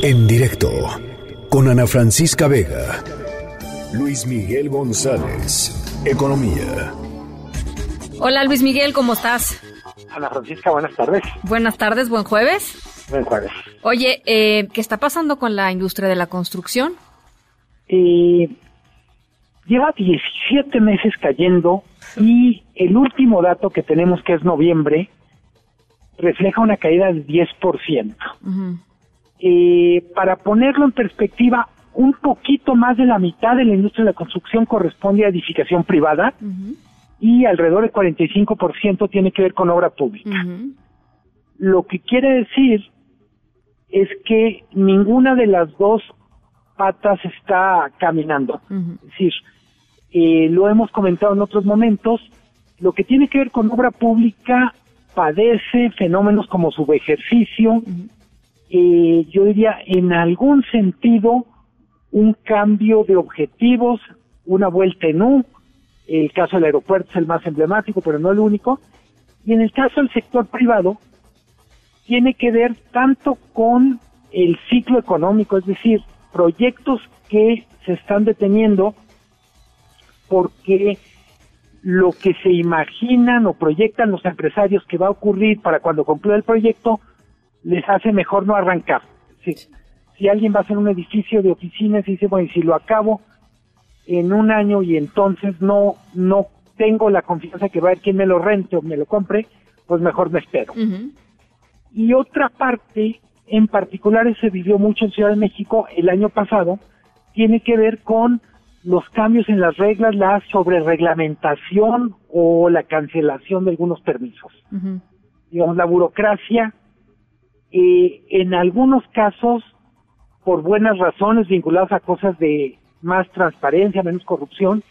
En directo con Ana Francisca Vega. Luis Miguel González. Economía. Hola Luis Miguel, ¿cómo estás? Ana Francisca, buenas tardes. Buenas tardes, buen jueves. Buen jueves. Oye, eh, ¿qué está pasando con la industria de la construcción? Eh, lleva 17 meses cayendo y el último dato que tenemos, que es noviembre, refleja una caída del 10%. Eh, para ponerlo en perspectiva, un poquito más de la mitad de la industria de la construcción corresponde a edificación privada y alrededor del 45% tiene que ver con obra pública. Lo que quiere decir es que ninguna de las dos patas está caminando. Es decir, eh, lo hemos comentado en otros momentos, lo que tiene que ver con obra pública padece fenómenos como subejercicio, eh, yo diría en algún sentido un cambio de objetivos, una vuelta en U, el caso del aeropuerto es el más emblemático, pero no el único, y en el caso del sector privado, tiene que ver tanto con el ciclo económico, es decir, proyectos que se están deteniendo porque lo que se imaginan o proyectan los empresarios que va a ocurrir para cuando concluya el proyecto les hace mejor no arrancar. Si, si alguien va a hacer un edificio de oficinas y dice, bueno, y si lo acabo en un año y entonces no no tengo la confianza que va a haber quien me lo rente o me lo compre, pues mejor me espero. Y otra parte, en particular, se vivió mucho en Ciudad de México el año pasado, tiene que ver con los cambios en las reglas, la sobrereglamentación o la cancelación de algunos permisos. Digamos, la burocracia, eh, en algunos casos, por buenas razones vinculadas a cosas de más transparencia, menos corrupción,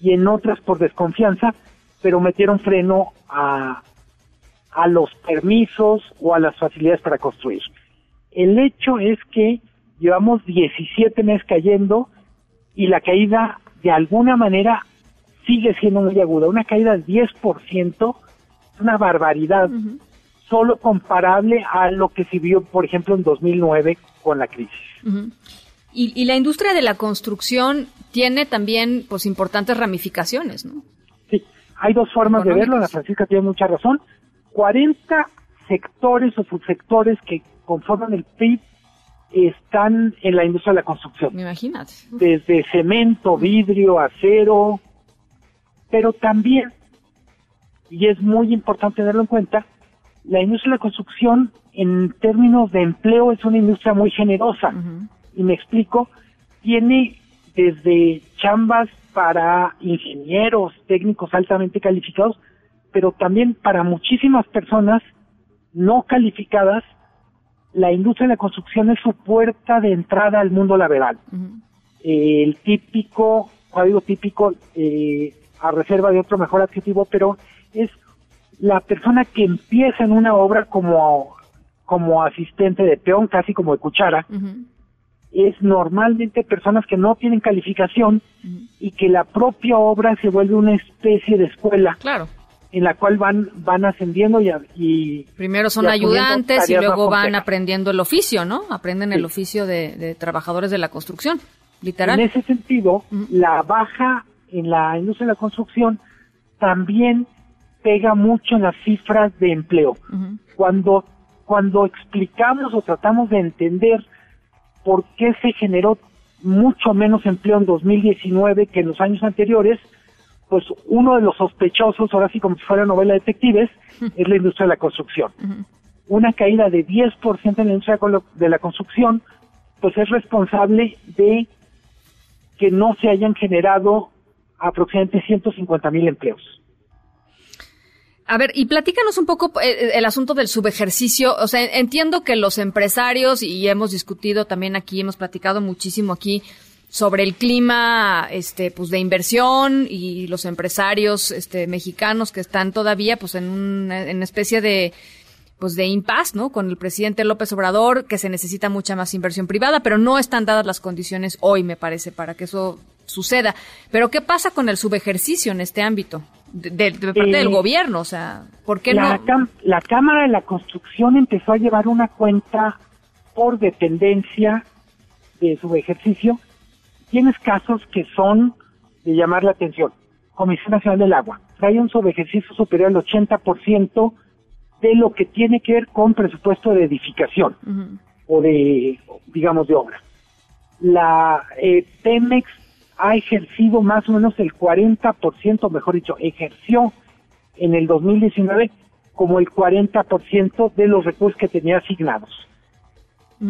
y en otras por desconfianza, pero metieron freno a, a los permisos o a las facilidades para construir. El hecho es que llevamos 17 meses cayendo y la caída de alguna manera sigue siendo muy aguda. Una caída del 10% es una barbaridad, solo comparable a lo que se vio, por ejemplo, en 2009 con la crisis. y, y, la industria de la construcción tiene también pues importantes ramificaciones, ¿no? Sí, hay dos formas de verlo, la Francisca tiene mucha razón. 40 sectores o subsectores que conforman el PIB están en la industria de la construcción. Imagínate. Desde cemento, vidrio, acero, pero también, y es muy importante tenerlo en cuenta, la industria de la construcción en términos de empleo es una industria muy generosa. Y me explico, tiene desde chambas para ingenieros, técnicos altamente calificados, pero también para muchísimas personas no calificadas la industria de la construcción es su puerta de entrada al mundo laboral. eh, el típico, código típico, eh, a reserva de otro mejor adjetivo, pero es la persona que empieza en una obra como, como asistente de peón, casi como de cuchara, es normalmente personas que no tienen calificación y que la propia obra se vuelve una especie de escuela. Claro en la cual van van ascendiendo y, y primero son y ayudantes y luego van aprendiendo el oficio, ¿no? Aprenden sí. el oficio de, de, trabajadores de la construcción, literal. En ese sentido, uh -huh. la baja en la industria de la construcción también pega mucho en las cifras de empleo. Uh -huh. Cuando cuando explicamos o tratamos de entender por qué se generó mucho menos empleo en 2019 que en los años anteriores, pues uno de los sospechosos, ahora sí como si fuera novela de detectives, es la industria de la construcción. Uh -huh. Una caída de 10% en la industria de la construcción, pues es responsable de que no se hayan generado aproximadamente 150 mil empleos. A ver, y platícanos un poco el, el, asunto del subejercicio. O sea, entiendo que los empresarios, y hemos discutido también aquí, hemos platicado muchísimo aquí sobre el clima este pues de inversión y los empresarios este mexicanos que están todavía pues en una en especie de pues de impasse, ¿no? Con el presidente López Obrador, que se necesita mucha más inversión privada, pero no están dadas las condiciones hoy, me parece, para que eso suceda. Pero ¿qué pasa con el subejercicio en este ámbito? De, de, de parte eh, del gobierno, o sea, ¿por qué la no? La Cámara de la Construcción empezó a llevar una cuenta por dependencia de su ejercicio, tienes casos que son de llamar la atención. Comisión Nacional del Agua trae un subejercicio superior al 80% de lo que tiene que ver con presupuesto de edificación o de, digamos, de obra. La eh, Pemex ha ejercido más o menos el 40%, mejor dicho, ejerció en el 2019 como el 40% de los recursos que tenía asignados.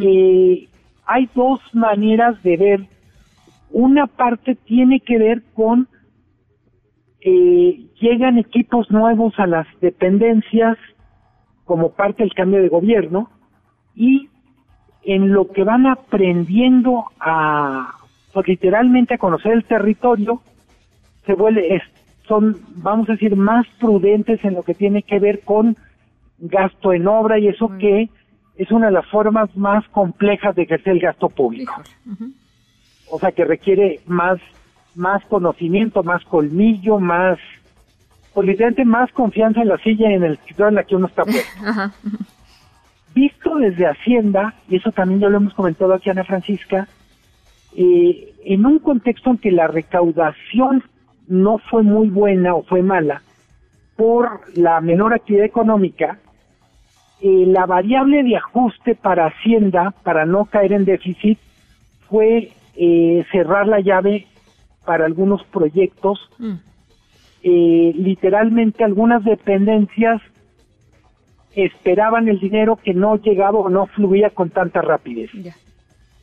Eh, hay dos maneras de ver. Una parte tiene que ver con eh, llegan equipos nuevos a las dependencias como parte del cambio de gobierno y en lo que van aprendiendo a pues, literalmente a conocer el territorio se vuelve son vamos a decir más prudentes en lo que tiene que ver con gasto en obra y eso que es una de las formas más complejas de ejercer el gasto público. O sea que requiere más más conocimiento, más colmillo, más, pues literalmente más confianza en la silla y en el escritorio en la que uno está puesto. Visto desde Hacienda, y eso también ya lo hemos comentado aquí Ana Francisca, eh, en un contexto en que la recaudación no fue muy buena o fue mala por la menor actividad económica, eh, la variable de ajuste para Hacienda, para no caer en déficit, fue eh, cerrar la llave para algunos proyectos. Mm. Eh, literalmente algunas dependencias esperaban el dinero que no llegaba o no fluía con tanta rapidez.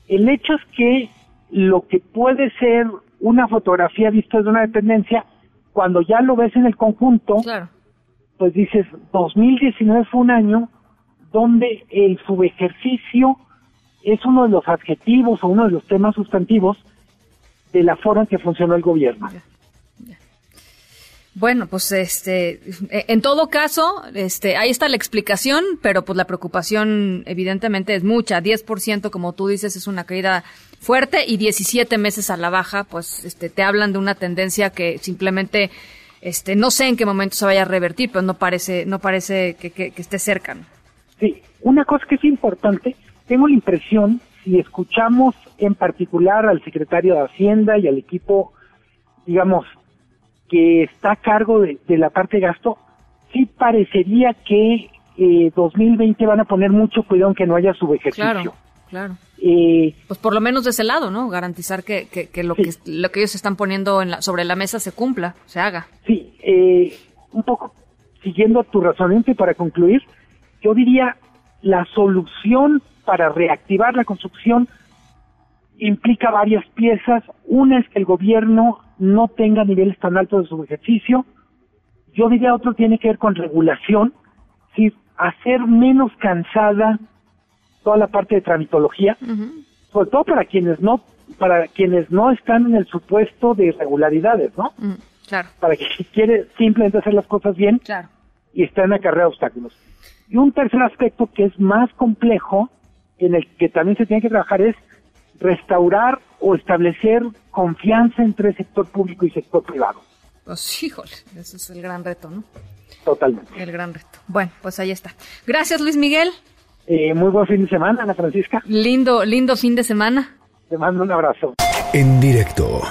El hecho es que lo que puede ser una fotografía vista de una dependencia, cuando ya lo ves en el conjunto, pues dices, 2019 fue un año donde el subejercicio es uno de los adjetivos o uno de los temas sustantivos de la forma en que funcionó el gobierno. Bueno, pues este, en todo caso, este, ahí está la explicación, pero pues la preocupación evidentemente es mucha. 10%, como tú dices, es una caída fuerte y 17 meses a la baja, pues este, te hablan de una tendencia que simplemente, este, no sé en qué momento se vaya a revertir, pero no parece, no parece que, que, esté cerca. Sí, una cosa que es importante, tengo la impresión si escuchamos en particular al secretario de Hacienda y al equipo, digamos, que está a cargo de, la parte de gasto, sí parecería que eh, 2020 van a poner mucho cuidado en que no haya subejercicio. Claro, claro. Eh, pues por lo menos de ese lado, ¿no? Garantizar que, que, lo, que lo que ellos están poniendo en la, sobre la mesa se cumpla, se haga. Sí, eh, un poco siguiendo tu razonamiento y para concluir, yo diría la solución para reactivar la construcción implica varias piezas. Una es que el gobierno no tenga niveles tan altos de su ejercicio. Yo diría otro tiene que ver con regulación, es hacer menos cansada toda la parte de tramitología, sobre todo para quienes no para quienes no están en el supuesto de irregularidades, ¿no? claro. Para que si quiere simplemente hacer las cosas bien claro. y está en la carrera de obstáculos. Y un tercer aspecto que es más complejo en el que también se tiene que trabajar es restaurar o establecer confianza entre sector público y sector privado. Pues híjole, ese es el gran reto, ¿no? Totalmente. El gran reto. Bueno, pues ahí está. Gracias, Luis Miguel. Eh, muy buen fin de semana, Ana Francisca. Lindo, lindo fin de semana. Te mando un abrazo. En directo